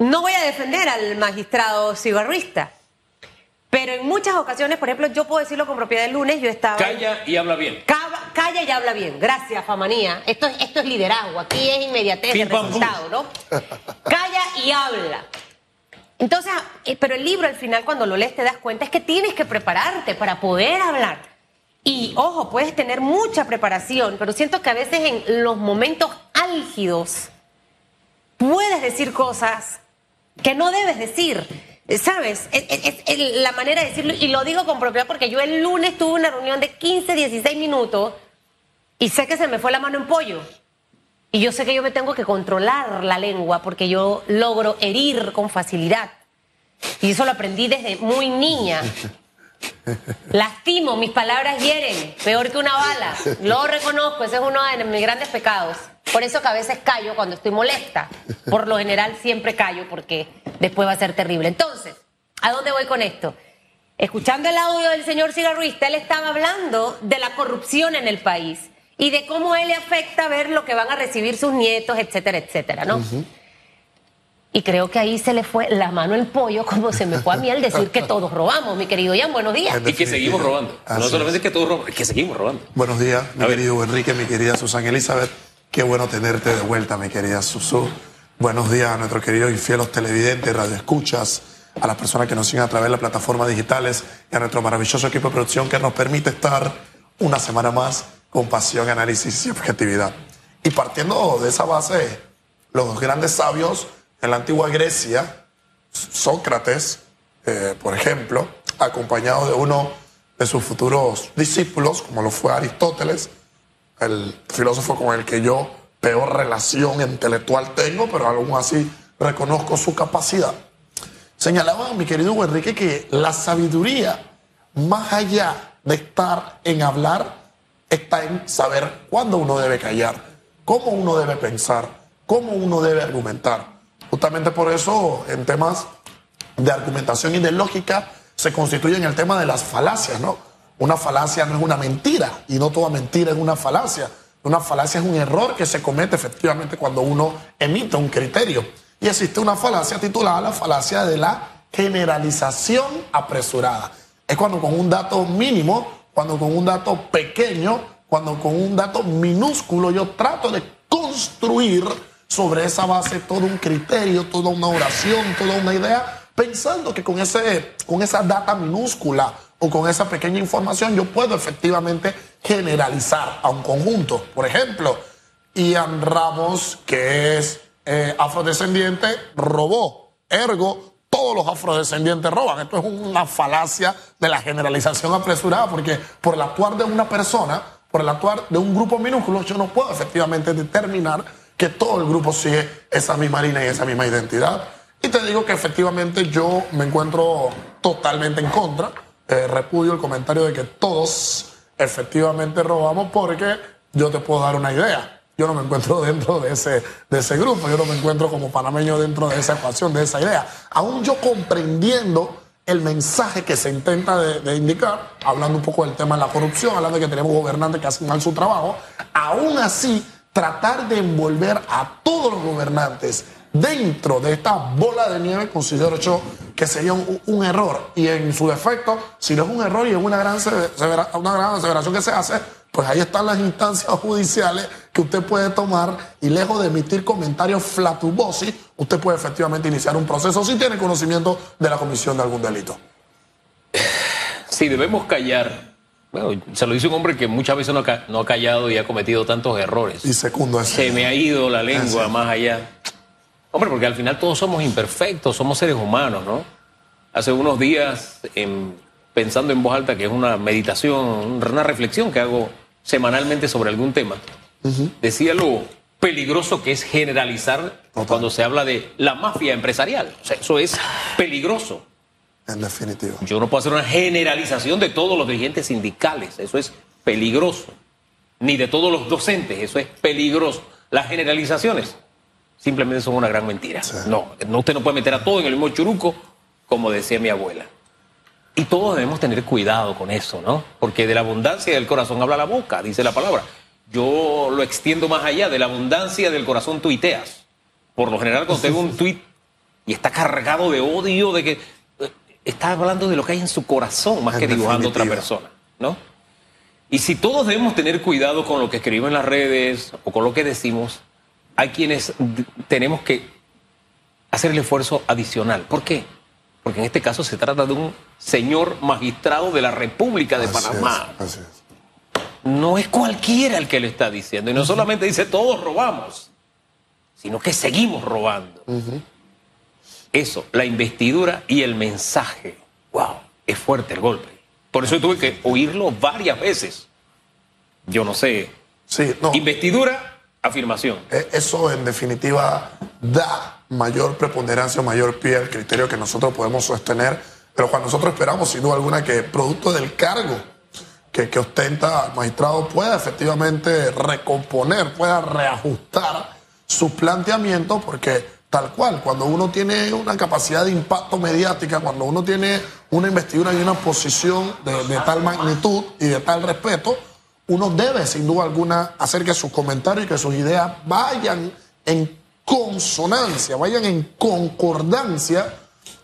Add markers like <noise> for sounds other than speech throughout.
no voy a defender al magistrado cigarrista, pero en muchas ocasiones, por ejemplo, yo puedo decirlo con propiedad el lunes, yo estaba... Calla y habla bien. Calla y habla bien. Gracias, Famanía. Esto, es- esto es liderazgo. Aquí es inmediatez el resultado, ¿no? Calla y habla. Entonces, eh, pero el libro al final cuando lo lees te das cuenta es que tienes que prepararte para poder hablar. Y ojo, puedes tener mucha preparación, pero siento que a veces en los momentos álgidos puedes decir cosas que no debes decir. ¿Sabes? Es, la manera de decirlo, y lo digo con propiedad porque yo el lunes tuve una reunión de 15, 16 minutos y sé que se me fue la mano en pollo. Y yo sé que yo me tengo que controlar la lengua porque yo logro herir con facilidad. Y eso lo aprendí desde muy niña. <laughs> <laughs> Lastimo, mis palabras hieren, peor que una bala. Lo reconozco, ese es uno de mis grandes pecados. Por eso que a veces callo cuando estoy molesta. Por lo general siempre callo porque después va a ser terrible. Entonces, ¿a dónde voy con esto? Escuchando el audio del señor cigarrista, él estaba hablando de la corrupción en el país y de cómo él le afecta ver lo que van a recibir sus nietos, etcétera, etcétera, ¿no? Y creo que ahí se le fue la mano el pollo, como se me fue a mí al decir que todos robamos, mi querido Ian. Buenos días. Y que seguimos robando. Así no solamente es. que todos robamos, es que seguimos robando. Buenos días, mi A ver. querido Enrique, mi querida Susana Elizabeth. Qué bueno tenerte de vuelta, mi querida Susu. Buenos días a nuestros queridos y fieles televidentes, radioescuchas, a las personas que nos siguen a través de las plataformas digitales y a nuestro maravilloso equipo de producción que nos permite estar una semana más con pasión, análisis y objetividad. Y partiendo de esa base, los grandes sabios en la antigua Grecia, Sócrates, eh, por ejemplo, acompañado de uno de sus futuros discípulos, como lo fue Aristóteles, el filósofo con el que yo peor relación intelectual tengo, pero aún así reconozco su capacidad. Señalaba mi querido Hugo Enrique que la sabiduría, más allá de estar en hablar, está en saber cuándo uno debe callar, cómo uno debe pensar, cómo uno debe argumentar. Justamente por eso, en temas de argumentación y de lógica, se constituye en el tema de las falacias, ¿no? Una falacia no es una mentira y no toda mentira es una falacia. Una falacia es un error que se comete efectivamente cuando uno emite un criterio. Y existe una falacia titulada la falacia de la generalización apresurada. Es cuando con un dato mínimo, cuando con un dato pequeño, cuando con un dato minúsculo yo trato de construir sobre esa base todo un criterio, toda una oración, toda una idea, pensando que con, ese, con esa data minúscula o con esa pequeña información yo puedo efectivamente generalizar a un conjunto. Por ejemplo, Ian Ramos, que es eh, afrodescendiente, robó. Ergo, todos los afrodescendientes roban. Esto es una falacia de la generalización apresurada, porque por el actuar de una persona, por el actuar de un grupo minúsculo, yo no puedo efectivamente determinar que todo el grupo sigue esa misma línea y esa misma identidad. Y te digo que efectivamente yo me encuentro totalmente en contra. Eh, repudio el comentario de que todos efectivamente robamos porque yo te puedo dar una idea. Yo no me encuentro <laughs> dentro de ese, de ese grupo, yo no me encuentro como panameño dentro de esa ecuación, de esa idea. Aún yo comprendiendo el mensaje que se intenta de, de indicar, hablando un poco del tema de la corrupción, hablando de que tenemos gobernantes que hacen mal su trabajo, aún así tratar de envolver a todos los gobernantes dentro de esta bola de nieve, considero yo que sería un, error. Y en su defecto, si no es un error y es una gran, una gran aseveración que se hace, pues ahí están las instancias judiciales que usted puede tomar y lejos de emitir comentarios flatubosi, usted puede efectivamente iniciar un proceso si tiene conocimiento de la comisión de algún delito. Si debemos callar, bueno, se lo dice un hombre que muchas veces no ha, no ha callado y ha cometido tantos errores. Y segundo. Se me ha ido la lengua más allá. Hombre, porque al final todos somos imperfectos, somos seres humanos, ¿no? Hace unos días, em, pensando en voz alta, que es una meditación, una reflexión que hago semanalmente sobre algún tema, decía lo peligroso que es generalizar Total. cuando se habla de la mafia empresarial. O sea, eso es peligroso. En definitiva. Yo no puedo hacer una generalización de todos los dirigentes sindicales, eso es peligroso. Ni de todos los docentes, eso es peligroso. Las generalizaciones simplemente son una gran mentira. Sí. No, no, usted no puede meter a todo en el mismo churuco, como decía mi abuela. Y todos debemos tener cuidado con eso, ¿no? Porque de la abundancia del corazón habla la boca, dice la palabra. Yo lo extiendo más allá, de la abundancia del corazón tuiteas. Por lo general, cuando tengo un <laughs> tuit y está cargado de odio, de que está hablando de lo que hay en su corazón más En que dibujando a otra definitiva. persona, ¿no? Y si todos debemos tener cuidado con lo que escribimos en las redes o con lo que decimos, hay quienes tenemos que hacer el esfuerzo adicional. ¿Por qué? Porque en este caso se trata de un señor magistrado de la República de Así Panamá. es, así es. No es cualquiera el que le está diciendo. Y no solamente dice todos robamos, sino que seguimos robando. Eso, la investidura y el mensaje. ¡Wow! Es fuerte el golpe. Por eso tuve que oírlo varias veces. Yo no sé. Sí, no. Investidura, afirmación. Eh, Eso en definitiva da mayor preponderancia, mayor pie al criterio que nosotros podemos sostener, pero cuando nosotros esperamos sin duda alguna que producto del cargo que, que ostenta el magistrado pueda efectivamente recomponer, pueda reajustar su planteamiento, porque tal cual, cuando uno tiene una capacidad de impacto mediática, cuando uno tiene una investidura y una posición de, tal magnitud y de tal respeto, uno debe sin duda alguna hacer que sus comentarios y que sus ideas vayan en consonancia, vayan en concordancia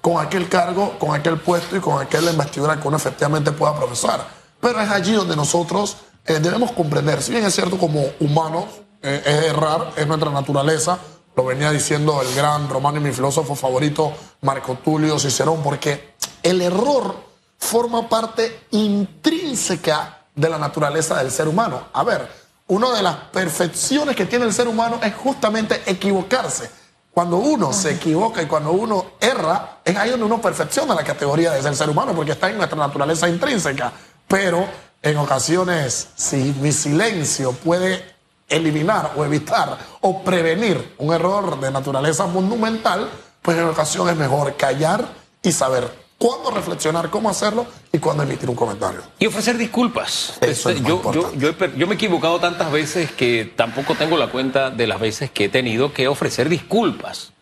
con aquel cargo, con aquel puesto y con aquella investidura que uno efectivamente pueda profesar. Pero es allí donde nosotros eh, debemos comprender, si bien es cierto como humanos, eh, es errar, es nuestra naturaleza, lo venía diciendo el gran romano y mi filósofo favorito, Marco Tulio Cicerón, porque el error forma parte intrínseca de la naturaleza del ser humano. A ver, una de las perfecciones que tiene el ser humano es justamente equivocarse. Cuando uno se equivoca y cuando uno erra, es ahí donde uno perfecciona la categoría de ser ser humano, porque está en nuestra naturaleza intrínseca. Pero en ocasiones, si mi silencio puede eliminar o evitar o prevenir un error de naturaleza monumental, pues en ocasiones es mejor callar y saber cuándo reflexionar, cómo hacerlo y cuándo emitir un comentario. Y ofrecer disculpas. Eso es lo más yo, yo, yo yo me he equivocado tantas veces que tampoco tengo la cuenta de las veces que he tenido que ofrecer disculpas.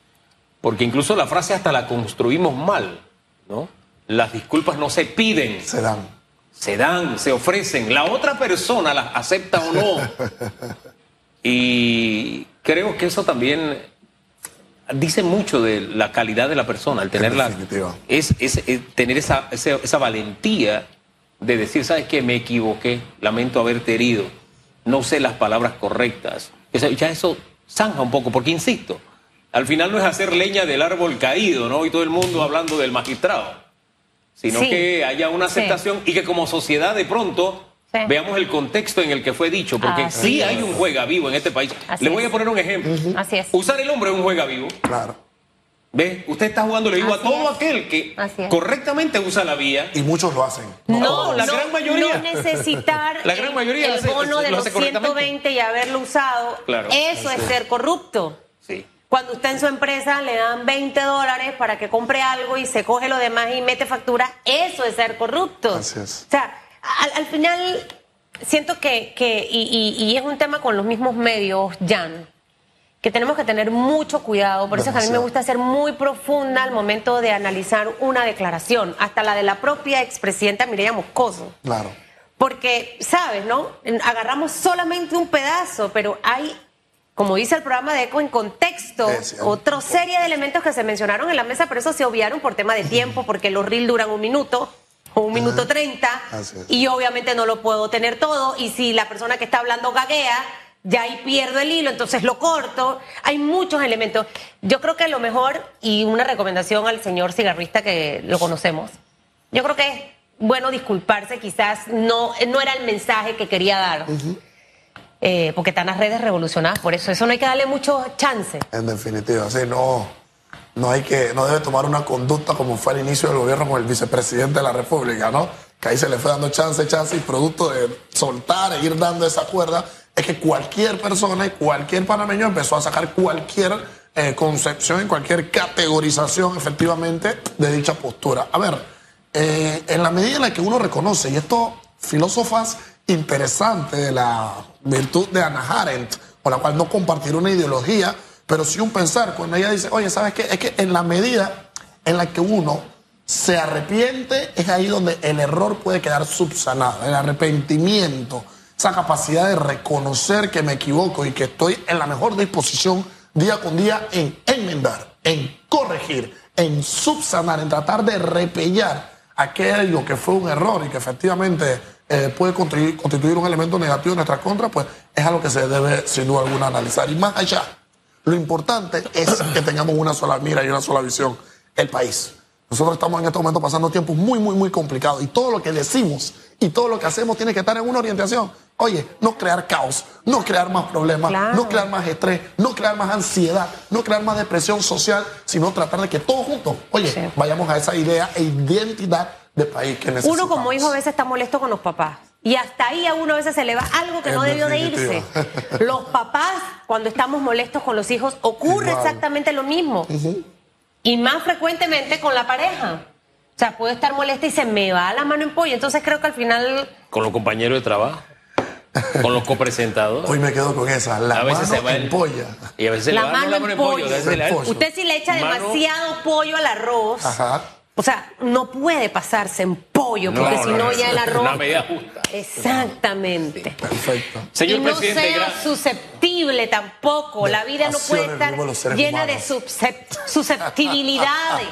Porque incluso la frase hasta la construimos mal, ¿no? Las disculpas no se piden, Se dan. Se dan, se ofrecen. La otra persona las acepta o no. <laughs> Y creo que eso también dice mucho de la calidad de la persona, al tener, la, definitiva. es, es- es tener esa, esa, esa valentía de decir, ¿sabes qué? Me equivoqué, lamento haberte herido, no sé las palabras correctas. Ya eso zanja un poco, porque insisto, al final no es hacer leña del árbol caído, ¿no? Y todo el mundo hablando del magistrado, sino Sí. que haya una Sí. aceptación y que como sociedad de pronto Sí. veamos el contexto en el que fue dicho, porque Así sí es. hay un juega vivo en este país. Así Le voy es. a poner un ejemplo. Así es. Usar el hombre es un juega vivo. Claro. ¿Ve? Usted está jugando, le digo Así a todo es. aquel que correctamente usa la vía. Y muchos lo hacen. No, la no, gran mayoría. no necesitar <laughs> La gran mayoría el hace- bono de lo los hace correctamente. 120 y haberlo usado. Claro. Eso es ser corrupto. Sí. Cuando usted en su empresa le dan 20 dólares para que compre algo y se coge lo demás y mete factura, eso es ser corrupto. Así es. O sea, al, al final siento que, que y, y- y es un tema con los mismos medios, Jan, que tenemos que tener mucho cuidado. Por eso es que a mí me gusta ser muy profunda al momento de analizar una declaración, hasta la de la propia expresidenta Mireya Moscoso. Claro. Porque, ¿sabes, no? Agarramos solamente un pedazo, pero hay, como dice el programa de ECO, en contexto, cierto. otra serie de elementos que se mencionaron en la mesa, pero eso se obviaron por tema de tiempo, porque los reels duran un minuto o un minuto treinta, y obviamente no lo puedo tener todo, y si la persona que está hablando gaguea, ya ahí pierdo el hilo, entonces lo corto. Hay muchos elementos. Yo creo que lo mejor, y una recomendación al señor cigarrista que lo conocemos, yo creo que es bueno disculparse, quizás no, no era el mensaje que quería dar. Eh, porque están las redes revolucionadas, por eso eso no hay que darle mucho chance. En definitiva, sí, no, no hay que, no debe tomar una conducta como fue al inicio del gobierno con el vicepresidente de la República, ¿no? Que ahí se le fue dando chance, chance y producto de soltar e ir dando esa cuerda, es que cualquier persona y cualquier panameño empezó a sacar cualquier eh, concepción y cualquier categorización efectivamente de dicha postura. A ver, eh, en la medida en la que uno reconoce, y esto filósofas interesantes de la virtud de Hannah Arendt, con la cual no compartir una ideología, pero sí un pensar, cuando ella dice, oye, ¿sabes qué? Es que en la medida en la que uno se arrepiente, es ahí donde el error puede quedar subsanado, el arrepentimiento, esa capacidad de reconocer que me equivoco y que estoy en la mejor disposición día con día en enmendar, en corregir, en subsanar, en tratar de repellar aquello que fue un error y que efectivamente eh, puede constituir, un elemento negativo en nuestra contra, pues es algo que se debe sin duda alguna analizar. Y más allá, lo importante es <clears throat> que tengamos una sola mira y una sola visión, el país. Nosotros estamos en este momento pasando tiempos muy, muy, muy complicados y todo lo que decimos y todo lo que hacemos tiene que estar en una orientación. Oye, no crear caos, no crear más problemas, Claro. no crear más estrés, no crear más ansiedad, no crear más depresión social, sino tratar de que todos juntos, oye, Sí. vayamos a esa idea e identidad de país que necesitamos. Uno como hijo a veces está molesto con los papás. Y hasta ahí a uno a veces se le va algo que En no debió de irse. <laughs> Los papás, cuando estamos molestos con los hijos, ocurre Igual. exactamente lo mismo. Y más frecuentemente con la pareja. O sea, puedo estar molesta y se me va la mano en pollo. Entonces creo que al final Con los compañeros de trabajo, con los copresentadores. Hoy me quedo con esa, la A veces mano se va en el- polla. Y a veces se La mano la en mano en pollo. pollo. veces Pollo. usted si le echa Mano- demasiado pollo al arroz, Ajá. o sea, no puede pasarse en pollo, No, porque no, si no no, ya el arroz... Una medida justa. Exactamente. Perfecto. Señor y no presidente, sea gracias. susceptible tampoco. La vida no puede estar llena de humanos. susceptibilidades.